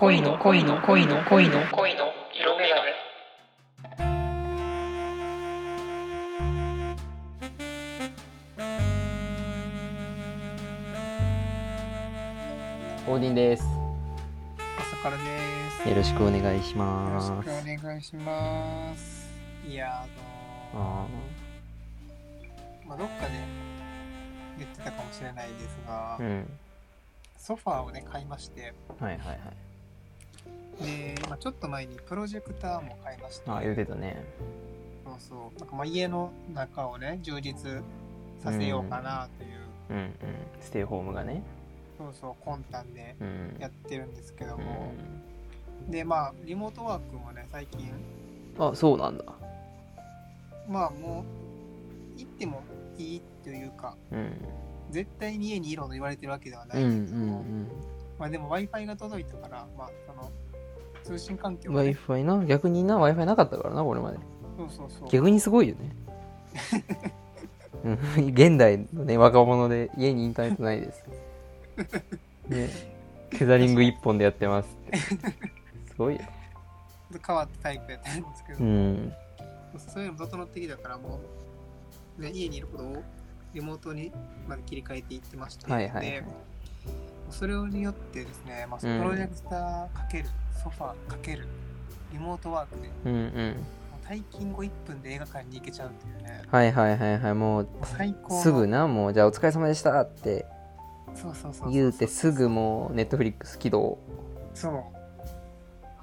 恋の恋の恋の恋の恋の色眼鏡オーディンです。朝からです。よろしくお願いしよろます。しくお願いします。いや、あのあまあ、どっかで言ってたかもしれないですが、ーうん。ソファーをね、買いまして、はいはいはい。で、まあ、ちょっと前にプロジェクターも買いまして、あー、言うてたね。そうそう、なんかまあ家の中をね、充実させようかなという、うんうん。ステイホームがね。そうそう、魂胆でうん。やってるんですけどうも、ん、で、まあ、リモートワークもね、最近、あ、そうなんだ。まあもう、行ってもいいというか、うん。絶対に家にいろと言われてるわけではなうんういんですけども、んまあでも Wi-Fi が届いたから、まあその通信環境ね、Wi-Fi な。逆にな、Wi-Fi なかったからな、これまで。そうそうそう。逆にすごいよね。うん 現代のね、若者で家にインターネットないです。ね。テザリング一本でやってますって。すごいよ。変わったタイプやったんですけど、うん。そういうの整ってきたからもう、ね、家にいることをリモートにまで切り替えていってまして、はいはいはいでそれによってですね、まあ、プロジェクターかける、ソファーかけるリモートワークでもうんうん。う退勤後1分で映画館に行けちゃうっていうね。はいはいはいはい。もう、最高の。すぐな、もう、じゃあお疲れ様でしたって。そうそうそう言うてすぐもう、ネットフリックス起動。そう。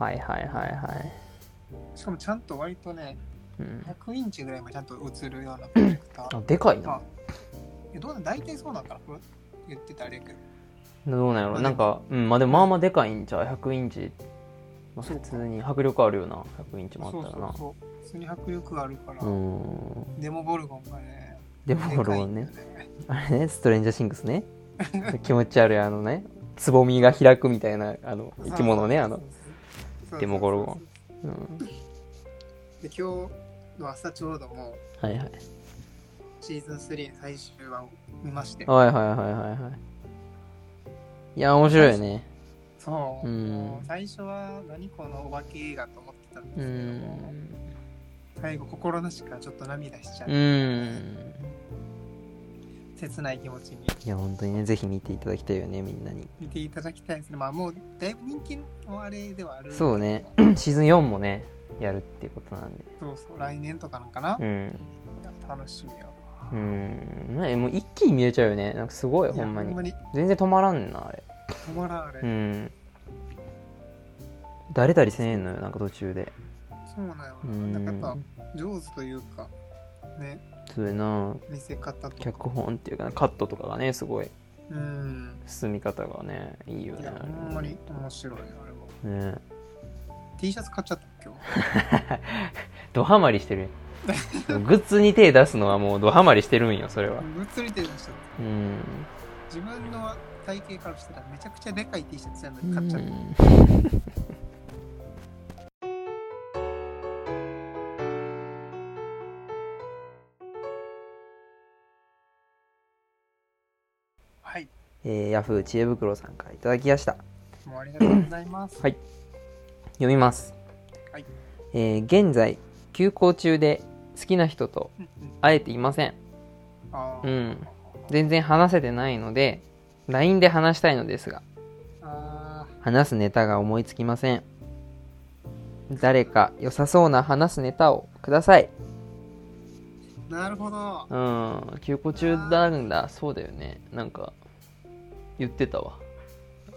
はいはいはいはい。しかもちゃんと割とねうん、100インチぐらいまでちゃんと映るようなプロジェクター。あ、でかいな。まあ。えどうなん大体そうなんかな？言ってたあれやけどどうなんやろまあなんか、うん、まあでもまあまあでかいんちゃう ?100 インチ。まあ、普通に迫力あるよな。100インチもあったらな。そうそう普通に迫力があるから、うん。デモボルゴンがねでもこれもでかいんだよね、ね あれね、ストレンジャーシングスね。気持ち悪い、あのね、つぼみが開くみたいな、あの、生き物ね、あの。デモゴルゴンうん。で今日の朝ちょうどもうはいはい。シーズン3最終話を見ましてはいはいはいはいはい。いや、面白いよね。そう、うん最初は何このお化け映画と思ってたんですうけども、ん。最後心なしかちょっと涙しちゃう、うん。切ない気持ちにいや、本当にね、ぜひ見ていただきたいよね、みんなに。見ていただきたいですねまあもうだいぶ人気のあれではあるそうね シーズン4もね、やるっていうことなんで。そうそう来年とかなんかな、いうん。や楽しみやわうん。ね、もう一気に見れちゃうよね。なんかすごい、ほんまに。に全然止まらんな、あれ。止まらんあれ、うん。誰たりせえんのよ、なんか途中で。そうなんような。なんん。かやっぱ上手というかねそうやな。見せ方とか脚本っていうか、カットとかがね、すごい。うん進み方がね、いいよねいや。ほんまに面白いあれもね T シャツ買っちゃった今日 ドハマりしてるやんグッズに手出すのはもうドハマりしてるんよ、それは。物理手でしたうん。自分の体型からしたらめちゃくちゃでかい T シャツやのに買っちゃった、えー、ヤフー知恵袋さんからいただきました。もうありがとうございますはい読みます。はいえー現在、休校中で好きな人と会えていません。うん。全然話せてないので、LINE で話したいのですが、あ話すネタが思いつきません。誰か良さそうな話すネタをください。ーなるほどうん。休校中なんだ。そうだよね。なんか、言ってたわ。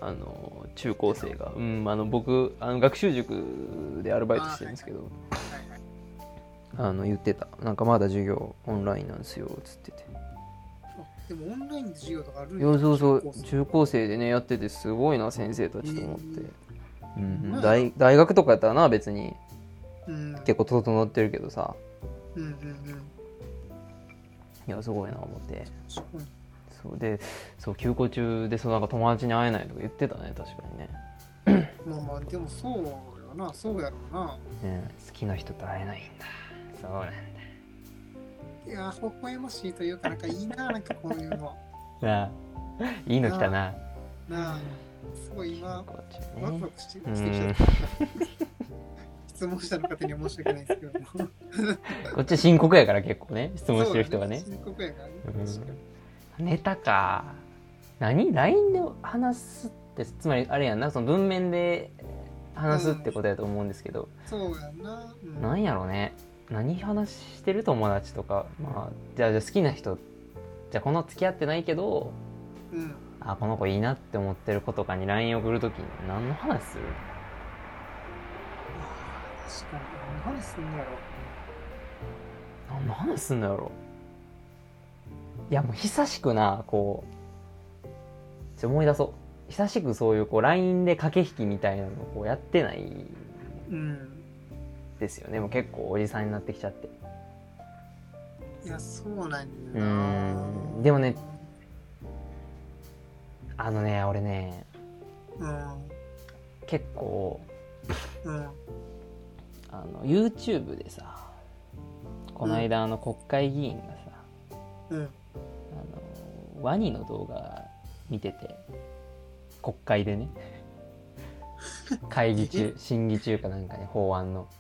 あの、中高生が。うん、あの、僕、あの学習塾でアルバイトしてるんですけど、あの、言ってた。なんかまだ授業オンラインなんですよ、つってて。あでもオンラインで授業とかあるんいや、そうそう中高、生でね、やっててすごいな、先生たちと思って。うん。まあ大大学とかやったらな、別に。うん。結構整ってるけどさ、うんうんうん。いや、すごいな、思って。そうで、そう、休校中で、そう、なんか友達に会えないとか言ってたね、確かにね。まあまあでもそうよな。そうやろうな。ね好きな人と会えないんだ。そうなんだ。いや微笑ましいというかなんかいいななんかこういうの なあ、いいの来たな。なあすごい今、ワクねワクしてうしてきちゃっんた。質問したの勝手に申し訳ないですけども。こっち深刻やから結構ね質問してる人がねそうだ深刻やからね。うんネタか何 ?LINE で話すってつまりあれやんなその文面で話すってことやと思うんですけど、そうやんな。うんなんやろね何話してる友達とかまあじゃあじゃあ好きな人じゃあこの付き合ってないけどうん。あこの子いいなって思ってる子とかに LINE 送るときに何の話する？確かに。何話すんやろ。何の話すんのやろいやもう久しくなこうちょ思い出そう久しくそういうこう LINE で駆け引きみたいなのをこうやってないうん。ですよねもう結構おじさんになってきちゃっていや、そうなんうやな。んでもねあのね俺ねうん。結構うん。あの YouTube でさこの間あの国会議員がさ、うん。あのワニの動画見てて国会でね 会議中審議中かなんかね法案のうん。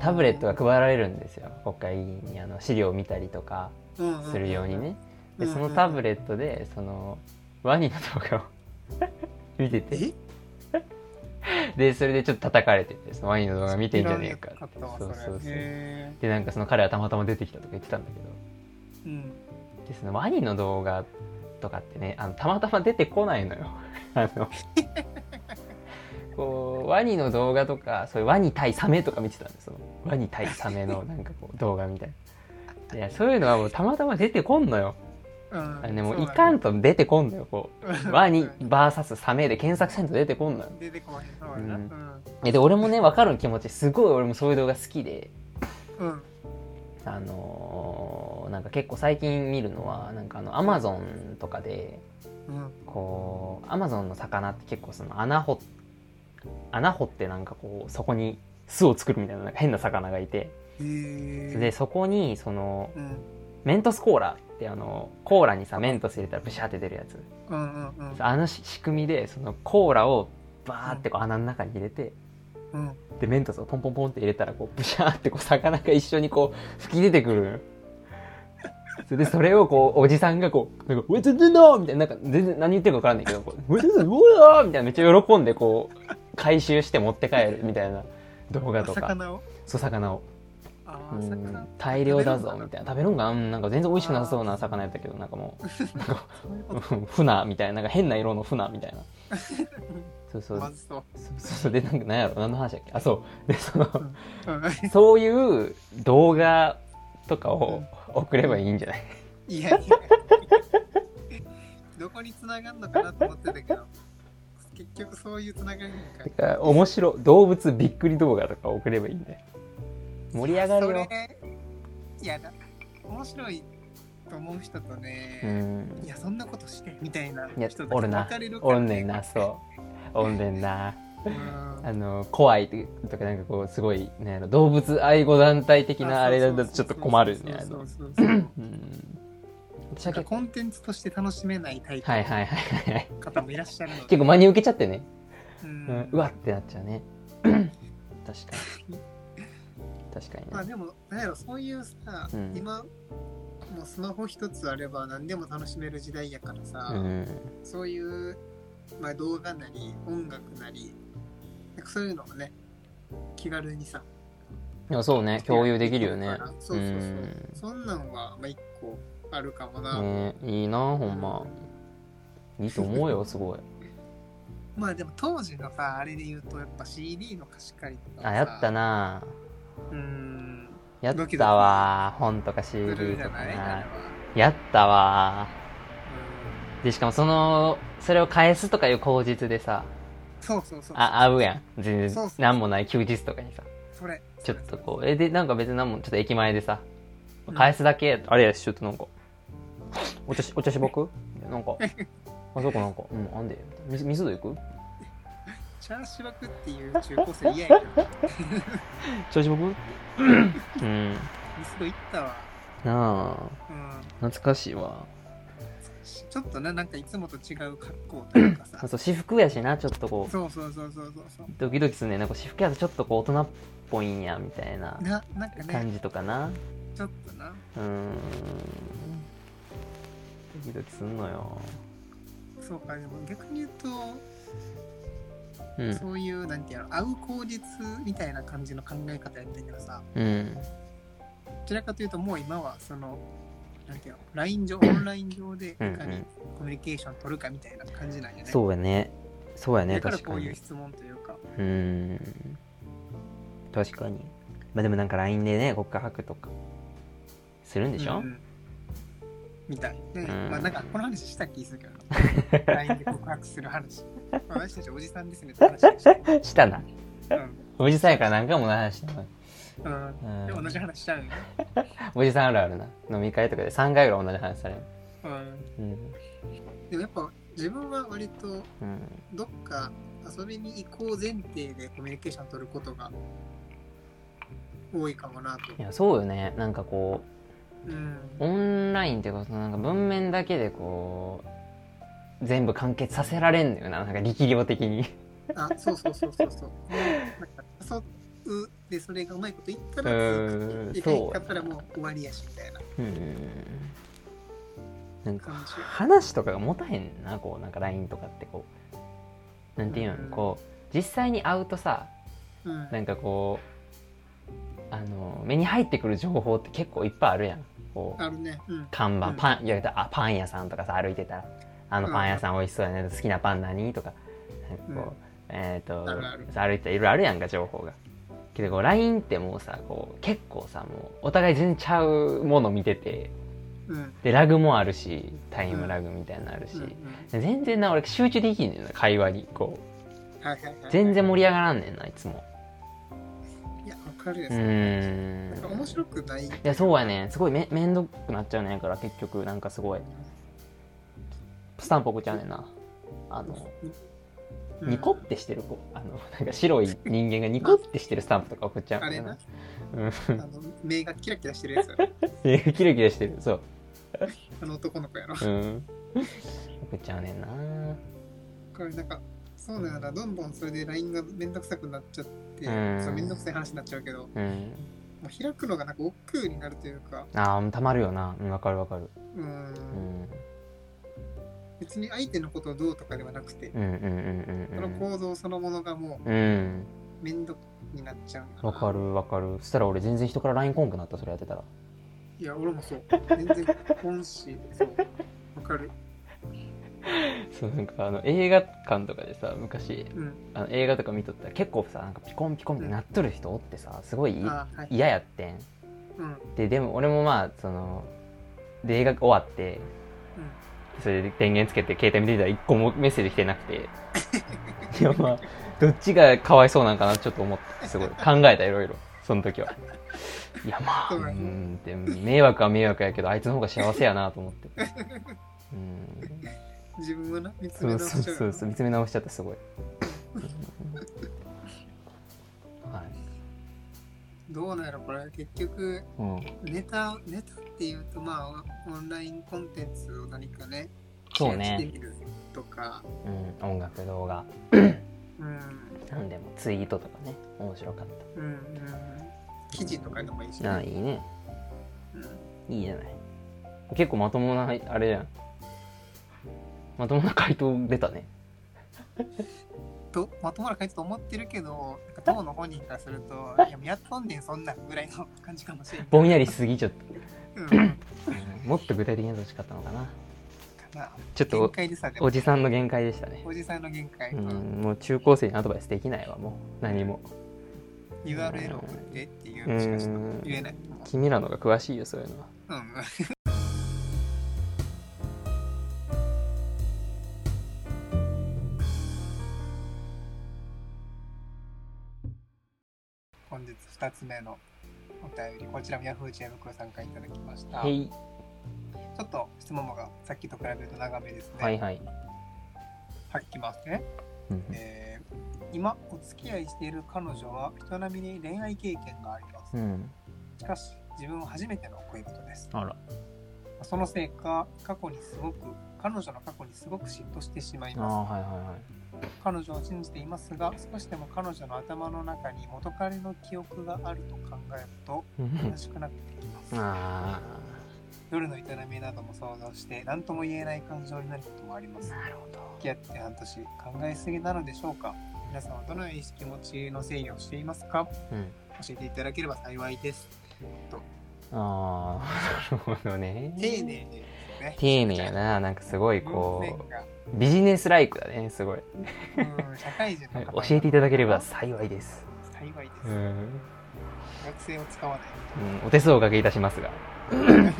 タブレットが配られるんですよ。国会議員にあの資料を見たりとかするようにね。でそのタブレットでそのワニの動画を 見てて。え？でそれでちょっと叩かれててそのワニの動画見てんじゃねえかったわそうそうそう。へでなんかその彼はたまたま出てきたとか言ってたんだけど。ーうん。でそのワニの動画とかってねあのたまたま出てこないのよ。あのこうワニの動画とかそういうワニ対サメとか見てたんですよ。ワニ対サメの なんかこう動画みたいな。いやそういうのはもうたまたま出てこんのよ。うんあのねもいかんと出てこんのよこう。ワニ VS サメで検索せんと出てこんのよ。出てこない。そう。ううん。で俺もね分かる気持ちすごい俺もそういう動画好きで。うん。あのーなんか結構最近見るのはなんかあのアマゾンとかでうん。こうアマゾンの魚って結構その穴掘っ穴掘ってなんかこうそこに巣を作るみたいななんか変な魚がいてでそこにそのうん。メントスコーラってあのコーラにさメントス入れたらブシャーって出るやつうんうんうん。あのし仕組みでそのコーラをバーってこう穴の中に入れてうん。でメントスをポンポンポンって入れたらこうブシャーってこう魚が一緒にこう吹き出てくるそれでそれをこうおじさんがこう「なんかウェツドゥノー!」みたいななんか全然何言ってるか分からんないけどこう「ウェツドゥノー!」みたいなめっちゃ喜んでこう回収して持って帰るみたいな動画とか。魚を？そう魚を。大量だぞみたいな。食べるんかなうんなんか全然美味しくなさそうな魚やったけどなんかもう なんか 船みたいななんか変な色の船みたいな。そうそう。そう。そうそう。でなんか何やろ？何の話だっけ？あそう。でそのうん。そういう動画とかを送ればいいんじゃない？いやいや。どこに繋がんのかなと思ってたけど、結局そういう繋がりなんか。て。か面白動物びっくり動画とか送ればいいんだよ盛り上がるよ。いやだ、面白いと思う人とうね、ん。いや、そんなことして、みたいないや人とおるな分かれるからおんねんな。そう。おんねんな。うん。あの怖いとかなんかこうすごいね動物愛護団体的なあれだとちょっと困るねあのコンテンツとして楽しめないタイプのはいはいはいはい方もいらっしゃるので、結構真に受けちゃってね、ううん。ん、うわってなっちゃうね。確かに。確かにね。まあでも、なんやろ、そういうさ、うん。今、もうスマホ一つあれば何でも楽しめる時代やからさ、うん。そういう、まあ、動画なり音楽なりなんかそういうのもね気軽にさいやそうね共有できるよね。そうそうそう、うん。そんなんはまあ一個あるかもな、ねいいなほんま。いいと思うよ すごい。まあでも当時のさあれで言うとやっぱ CD の貸し借りとかあやったな。うん。やったわ。本とかす CD とか。やったわ。でしかもそのそれを返すとかいう口実でさ。うんそうそうそう。あ合うやん。全然。何もない休日とかにさ。それ。ちょっとこう。えでなんか別に何もちょっと駅前でさ。うん。返すだけ、あれやしちょっとなんかお茶しお茶しぼく？なんか。あそこなんか。うんあんで。水水道行く？チャーシュバクっていう中高生嫌やけど茶しぼく？うん。ミスド行ったわ？なあ。うん。懐かしいわ。ちょっとななんかいつもと違う格好というかさ。そうそう私服やしなちょっとこう。そうそうそうそうそうドキドキすんねん。なんか私服やとちょっとこう大人っぽいんやみたいなななんかね。感じとかな。ちょっとな。うーんドキドキすんのよ。そうかでも逆に言うと、うん。そういうなんていうの会う口実みたいな感じの考え方やったけどさ。うん。どちらかというともう今はそのなんていうの LINE 上オンライン上でいかにうん。うんコミュニケーション取るかみたいな感じなんやね。そうやね。そうやねだから確かに。こういう質問というか。うーん。確かに。まあでもなんか LINE でね告白とかするんでしょ、うんうんみたい。で、ん。まあなんかこの話した気するけど。な LINE で告白する話。私たちおじさんですねって話をしてしたな。うん。おじさんやから何回も話したの。うん。うん。で同じ話しちゃうんよ おじさんあるあるな。飲み会とかで3回ぐらい同じ話される。うん。うん。でもやっぱ自分は割とうん。どっか遊びに行こう前提でコミュニケーション取ることが多いかもなと。い。やそうよね。なんかこうん。うオンラインっていうかそのなんか文面だけでこう全部完結させられんのよななんか力量的にあ、そうそうそうそうそう。なんかでそれがうまいこと言ったらうん続く。で、そうかったらもう終わりやしみたいなうんなんか。話とかが持たへんなこうなんか LINE とかってこうなんていうの、うんこう実際に会うとさうん。なんかこうあの目に入ってくる情報って結構いっぱいあるやんこうあるね。うん。看板うん。パンいやあパン屋さんとかさ歩いてたらあのパン屋さん美味しそうやね。好きなパン何とか。こう、えっ、とあるある。歩いてたらいろいろあるやんか情報が。けどこう LINE ってもうさこう結構さもうお互い全然ちゃうもの見てて。うん。でラグもあるしタイムラグみたいなのあるし、全然な俺集中できんねんな会話に。こう。はいはいはい。全然盛り上がらんねんないつもかるよ。うーん。なんか面白くない。いやそうやね。んすごいめめんどくなっちゃうねんから結局。なんかすごい。スタンプ送っちゃうねんな。あのうん。ニコってしてる子。あのなんか白い人間がニコってしてるスタンプとか送っちゃう。あれな。うん。あの、目がキラキラしてるやつ。やろ。えキラキラしてる。そう。あの男の子やろ。うん。送っちゃうねんな。これなんか、そうなんやな、どんどんそれで LINE がめんどくさくなっちゃって、うん。そうめんどくさい話になっちゃうけど、もうん。う開くのがなんか億劫になるというか、あーたまるよな。うんわかるわかる。うん、うん。別に相手のことをどうとかではなくて、うんうんうんその構造そのものがもうめんどくになっちゃうわかるわかる。そしたら俺全然人から LINE こんくなったそれやってたら。いや、俺もそう。全然本し、そう。わかる。そうなんかあの映画館とかでさ昔うん。あの映画とか見とったら結構さなんかピコンピコンってなっとる人おってさすごいあはい。嫌やってん。うん。ででも俺もまあそので映画終わってそれで電源つけて携帯見てたら一個もメッセージ来てなくて。いやまあどっちがかわいそうなんかなちょっと思ってすごい。考えたいろいろ。その時は。いやまあうんで迷惑は迷惑やけどあいつの方が幸せやなと思って。う んうん。自分はな、見つそうそうめ直しちゃうよなそうそう見つめ直しちゃったすごい、はいどうなろ、これ。結局、うん、ネタ、ネタっていうと、まあ、オンラインコンテンツを何かね、そうね、とか、うん、音楽動画うん。なんでもツイートとかね面白かっうん。うん。記事とかでもいいしたなあいいねうん。いいじゃない結構まともなあれじゃんまともな回答出たねとまともな感じと思ってるけど、当の本人からすると、いや、やっとんねん、そんなんぐらいの感じかもしれん。ぼんやりしすぎちゃった、うん。かうんもっと具体的にやってほしかったのかなな。ちょっとおじさんの限界でしたねおじさんの限界。うんもう中高生にアドバイスできないわもう何も URL 送ってっていうしかちょっんと言えない。君らのが詳しいよそういうのはうん。2つ目のお便り、こちらも Yahoo! 知恵袋さんからいただきました。ちょっと質問がさっきと比べると長めですね。はいはい、はい、いきますね。うんえー今、お付き合いしている彼女は人並みに恋愛経験があります。うん、しかし、自分は初めての恋人です。あらそのせいか、過去にすごく彼女の過去にすごく嫉妬してしまいます。はいはいはい彼女を信じていますが、少しでも彼女の頭の中に元彼の記憶があると考えると悲しくなってきます。あ夜の営みなども想像して何とも言えない感情になることもありますあ。なるほど付き合って半年考えすぎなのでしょうか皆さんはどのように気持ちの整理をしていますか？うん教えていただければ幸いです。ああなるほどね。丁寧ですね。丁寧やな。なんかすごいこうビジネスライクだねすごい、うん、社会人の方 教えていただければ幸いです。幸いです。うん、学生を使わない。うん、お手数をおかけいたしますが。うん。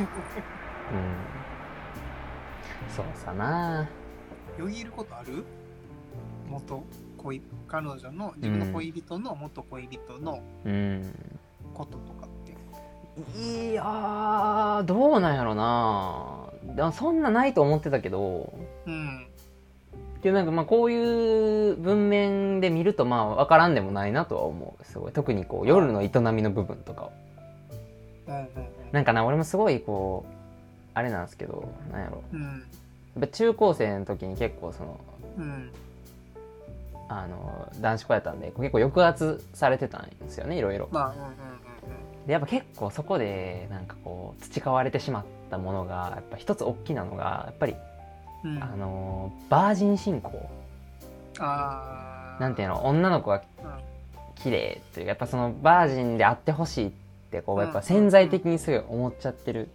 そうさな。よぎることある？元恋彼女の自分の恋人の元恋人のうん。こととか。いやーどうなんやろな。そんなないと思ってたけど。うん。けどなんかまあこういう文面で見るとまあ分からんでもないなとは思う。すごい。特にこう夜の営みの部分とかを。うんうんうん。なんかな俺もすごいこうあれなんですけど。なんやろ。うん。やっぱ中高生の時に結構そのうん。あの男子校やったんで結構抑圧されてたんですよねいろいろ。まあ、うんうんでやっぱ結構そこでなんかこう培われてしまったものがやっぱ一つ大きなのがやっぱりうん。あのバージン信仰あー。なんていうの女の子がうん。綺麗っていうかやっぱそのバージンであってほしいってこううん。やっぱ潜在的にすごい思っちゃってる。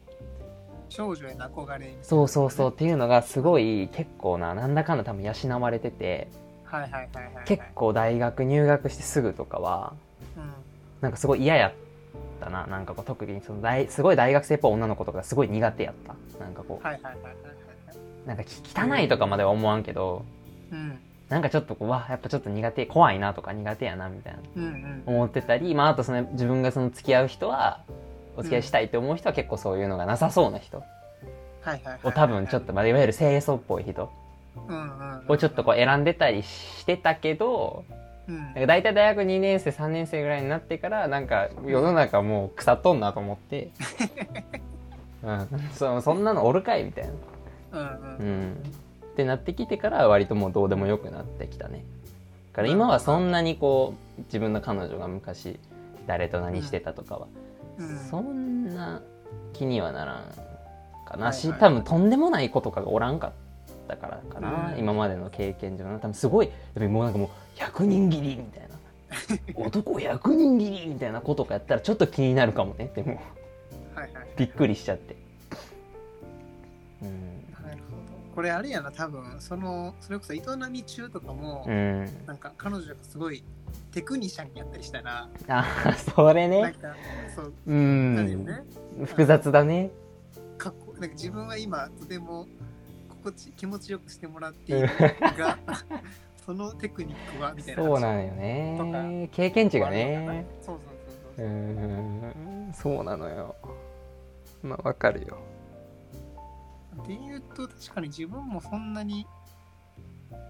少女への憧れみたいな。そうそうそうっていうのがすごい結構ななんだかんだ多分養われててはいはいはいはいはい。結構大学入学してすぐとかはうん。なんかすごい嫌やったななんかこう特にその大すごい大学生っぽい女の子とかすごい苦手やったなんかこはいはいはいはいはい。うなんかき汚いとかまでは思わんけどうん。なんかちょっとこうわやっぱちょっと苦手怖いなとか苦手やなみたいなうんうん。思ってたり、まあ、あとその自分がその付き合う人はお付き合いしたいって思う人は結構そういうのがなさそうな人。を多分ちょっと、まあ、いわゆる清楚っぽい人。をちょっとこう選んでたりしてたけどうん。なんか大体大学2年生3年生ぐらいになってからなんか世の中もう腐っとんなと思って、うん、そそんなのおるかいみたいな、うんううん。ん、ってなってきてから割ともうどうでもよくなってきたね。だから今はそんなにこう自分の彼女が昔誰と何してたとかは。うん。そんな気にはならんかな。し、多分とんでもない子とかがおらんかったからかな、うん。今までの経験上の多分すごいやっぱりもうなんかもう100人切りみたいな。男100人切りみたいな子とかやったらちょっと気になるかもねでも。はいはい。びっくりしちゃって。うん。なるほど。これあれやな、多分。その、それこそ営み中とかも、うん。なんか彼女がすごいテクニシャンやったりしたら、あそれね。う、ん。ね。複雑だね。かっこなんか自分は今とても心地気持ちよくしてもらっているが そのテクニックはみたいな。そうなんよね。経験値がね。そうそうそううそう、ん。そうなのよ。まあわかるよ。っていうと確かに自分もそんなに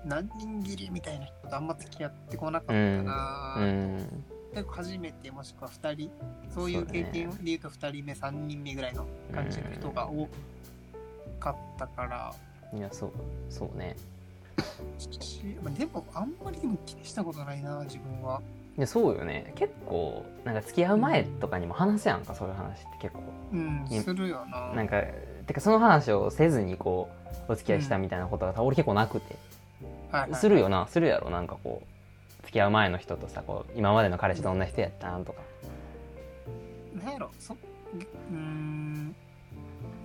何人切りみたいな人とあんま付き合ってこなかったな、うん。結構初めてもしくは2人そういう経験で言うと2人目3人目ぐらいの感じの人が多かったから、いやそうそうね。でもあんまりでも気にしたことないな自分は。いやそうよね。結構なんか付き合う前とかにも話せやんかそういう話って結構。うんいするよな。なんかてかその話をせずにこうお付き合いしたみたいなことが俺結構なくて、はいはいはい。するよな。するやろ。なんかこう付き合う前の人とさこう今までの彼氏どんな人やったんとか。なんやろそうーん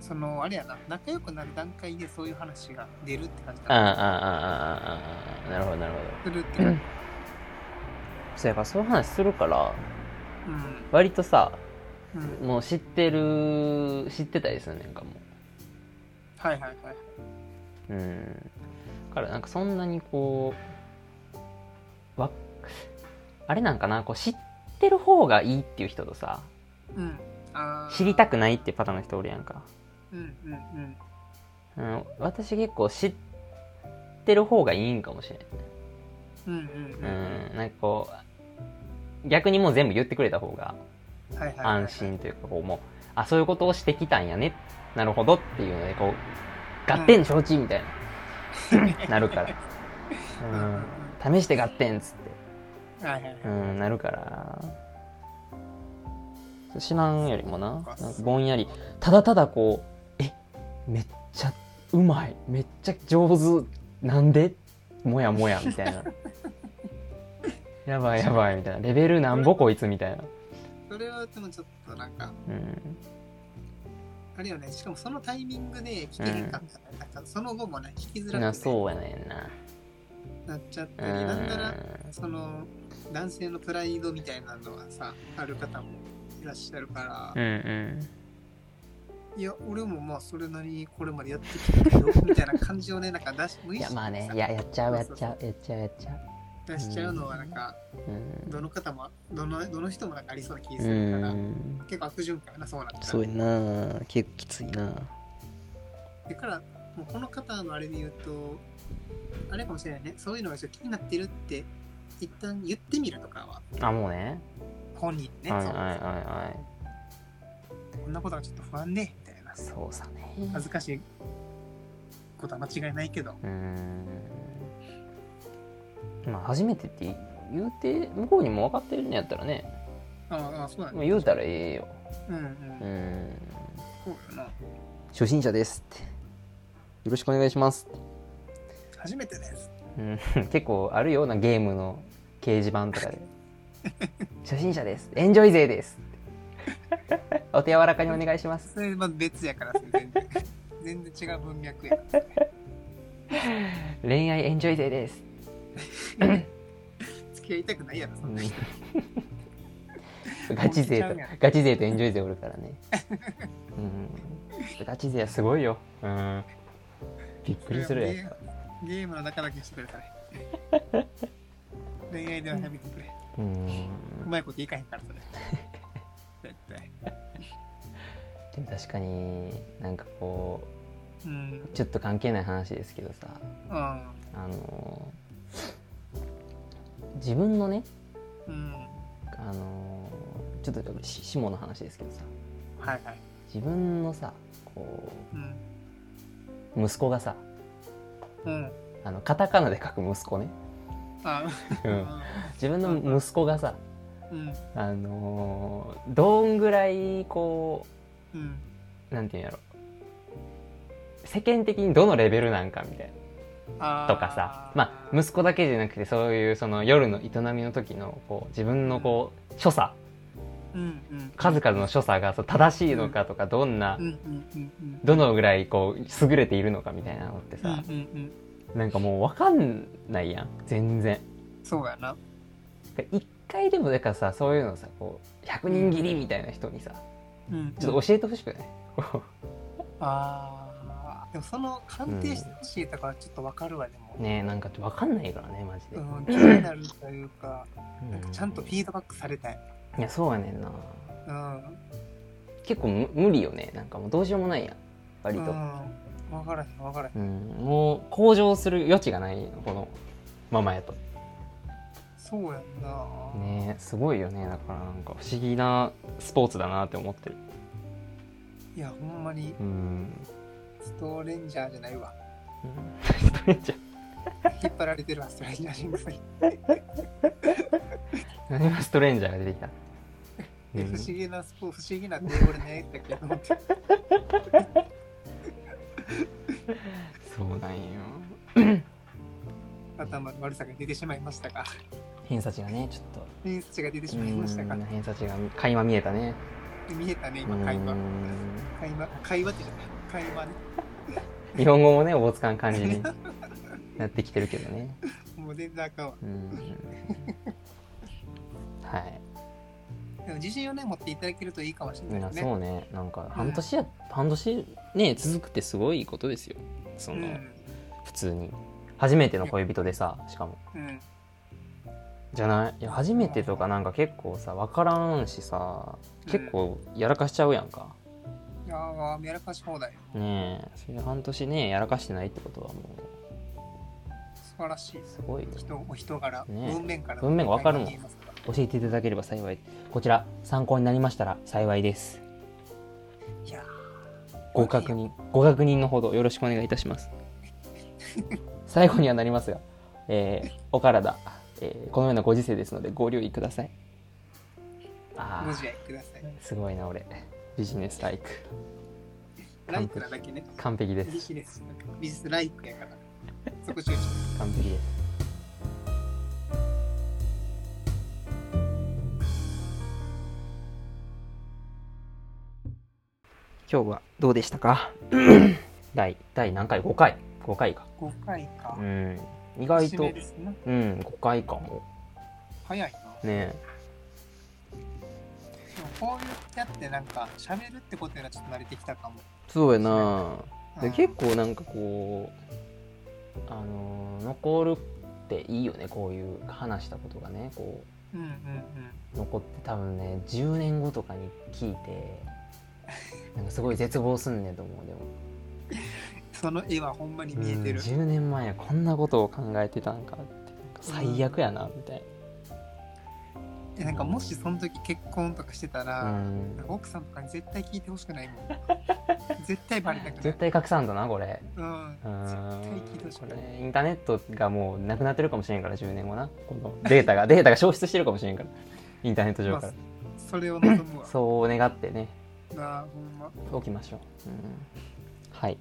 そのあれやな仲良くなる段階でそういう話が出るって感じああああああああなるほどなるほど。するって感じ。そうやっぱそういう話するからうん。割とさうん。もう知ってる知ってたりするねんかもはいはいはい。うん。だからなんかそんなにこうわあれなんかなこう知ってる方がいいっていう人とさうん。知りたくないっていうパターンの人おるやんか、うんうんうん。うん、私結構知ってる方がいいんかもしれうんうんない、うん。うん、なんかこう逆にもう全部言ってくれた方が。安心というかこうもうあそういうことをしてきたんやね。なるほどっていうのでこう合点承知みたいな。なるから、うん。うんうん、試して合点っつって。はいはいはい。うんなるから。知らんよりもな。なんかぼんやり。ただただこうえめっちゃうまい。めっちゃ上手。なんで？もやもやみたいな。やばいやばいみたいな。レベルなんぼ？こいつみたいな。それはでもちょっとなんか、うん。あれよね、しかもそのタイミングで聞けへんかったら、なんかその後もね、聞きづらく、ね、なそうやねんな。なっちゃっうたり、なんなら、んその男性のプライドみたいなのはさ、ある方もいらっしゃるから、うんうんいや、俺もまあそれなりにこれまでやってきたけど、みたいな感じをね、なんか出し、無意識にいやまあねややっちゃうやっちゃうやっちゃうやっちゃ出しちゃうのはなんか、ううん。どの方も、どのどの人もなんかありそうな気がうするから、ん。結構悪循環やな、そうな。そうやな。結構きついな。だから、もうこの方のあれで言うと、あれかもしれないね、そういうのがちょっと気になってるって、一旦言ってみるとかは、あもうね。本人ね、はいはいはいはこんなことがちょっと不安ね、そうさね。恥ずかしいことは間違いないけど、うーん。まあ初めてって言うて向こうにも分かってるんやったらね。ああ、そうだね。言うたらええよ。うんうん。うーん。そうよな。初心者ですって。よろしくお願いします初めてです。うん。結構あるようなゲームの掲示板とかで。初心者です。エンジョイ勢ですお手柔らかにお願いしますそれ別やから、全然。全然違う文脈や。恋愛エンジョイ勢です、付き合いたくないやろ、そんな人。う んガチ勢とガチ勢とエンジョイ勢おるからね、うん、ガチ勢はすごいよ、うん、びっくりするやつゲームの中だけしてくれたね。恋愛ではやめてくれ。うんうまいこといかへんから、それ。絶対。確かになんかこうん。うちょっと関係ない話ですけどさうん。あの自分のねうん。あのちょっとし下の話ですけどさはいはい。自分のさこう息子がさうん。あのカタカナで書く息子ね、自分の息子がさうん。あのどんぐらいこうん。うなんていうんやろ世間的にどのレベルなんかみたいなあとかさまあ息子だけじゃなくてそういうその夜の営みの時のこう自分のこう所作うんうん。数々の所作がそう正しいのかとかどんなうんうんうんうん。どのぐらいこう優れているのかみたいなのってうんさ。なんかもう分かんないやん全然そうやな。一回でもだからさそういうのさこう100人切りみたいな人にさうん。ちょっと教えてほしくない、ああ。でもその鑑定してほしいとかはちょっとわかるわ、でも。ねえなんか分かんないからねマジで、うん、気になるというか、うんなんかちゃんとフィードバックされたい。いやそうやねんなうん。結構む無理よねなんかもうどうしようもないやん割と、うん。わからへん、わからへん。うん、もう向上する余地がないのこのままやとそうやんな。ねえすごいよね。だからなんか不思議なスポーツだなって思ってる。いや、ほんまに、うん、ストーレンジャーじゃないわ。うん、じゃ引っ張られてるわ、ストレンジャーシングスに。何がストレンジャーが出てきた、不思議なスポ不思議なって俺ねだけど、そうなんよ。頭の悪さが出てしまいましたが、偏差値がねちょっと偏差値が出てしまいましたがうん、偏差値が垣間見えたね見えたね、う今、会話。ん会話、会話ってじゃない。会話ね。日本語もねおぼつかん感じに なってきてるけどねもう全然あかんわ。うん はいでも自信をね、持っていただけるといいかもしれないね。そうねなんか半年や、半年ね続くってすごいことですよその、うん。普通に初めての恋人でさしかもうん。じゃない？いや初めてとかなんか結構さ分からんしさ結構やらかしちゃうやんか、いやー、やらかし放題。ねえそれ半年ねやらかしてないってことはも素晴らしい。うすごい人、お人柄、ね文面から。文面がわかるもん。教えていただければ幸い。こちら参考になりましたら幸いです。いやご確認ご確認のほどよろしくお願いいたします。最後にはなりますが、えーお体、えーこのようなご時世ですのでご留意ください。あご自愛ください。ーすごいな俺。ビジネスライク。ライクなだけね。完璧。でビすジネスビジネスライクやから。そこ集中。完璧です。今日はどうでしたか？第第何回？5回。5回か。5回か。う。ん意外と節目ですなうん5回かも。早いな。ねでもこうやってなんか喋るってことにはちょっと慣れてきたかも。そうやな。でうん。結構なんかこうあのー残るっていいよねこういう話したことがね。こうんうんうん。う残って多分ね10年後とかに聞いてなんかすごい絶望すんねんと思うでもその絵はほんまに見えてる。うん10年前はこんなことを考えてたんかって最悪やなみたいえなんかもしその時結婚とかしてたら、な、うん奥さんとかに絶対聞いてほしくないもん。絶対バレたくない。絶対隠さんとなこれうん。う絶対聞いてほしくない。んこれインターネットがもうなくなってるかもしれんから10年後なこのデータが データが消失してるかもしれんからインターネット上からそれを望むわ。そう願ってねなあ、ほんま。起きましょう、うんはい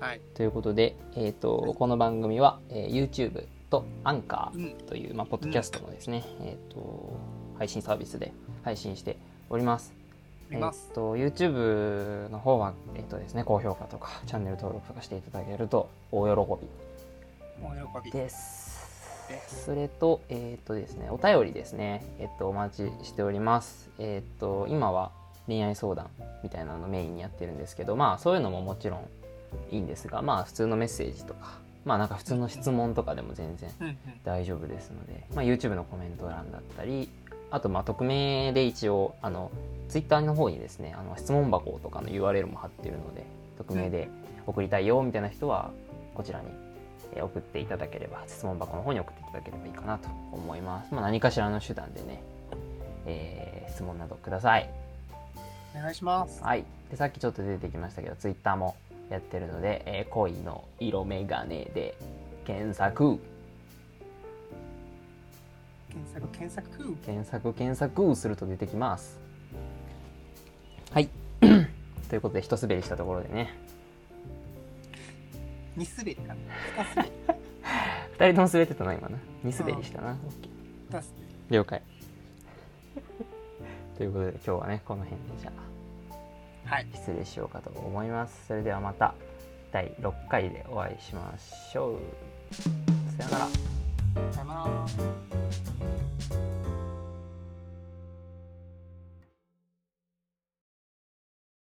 はい。ということで、えーとはいこの番組は、えー YouTube とアンカうん。ーという、まあ、ポッドキャストのですね、えー、と配信サービスで配信しておりますえ。ー、と YouTube の方は、えーとですね、高評価とかチャンネル登録とかしていただけると大喜び。びですそれと,、えーとですね、お便りですね、えー、とお待ちしております、えー、と今は恋愛相談みたいなのをメインにやってるんですけどまあそういうのももちろんいいんですがまあ普通のメッセージとかまあなんか普通の質問とかでも全然。大丈夫ですので、まあ、YouTube のコメント欄だったりあとまあ匿名で一応あの Twitter の方にですねあの質問箱とかの URL も貼ってるので匿名で送りたいよみたいな人はこちらにえー送っていただければ質問箱の方に送っていただければいいかなと思います、まあ、何かしらの手段でね、えー質問などくださいお願いします。はいでさっきちょっと出てきましたけど Twitter もやってるので、えー恋の色眼鏡で検索。検索、検索。検索検索すると出てきます。はい。ということで一滑りしたところでね。二滑りかな。二滑り。2人とも滑ってたな今な。2滑りしたな、了解。ということで今日はねこの辺でじゃあ。失礼しようかと思います。それではまた第6回でお会いしましょう。さよなら。さよなら。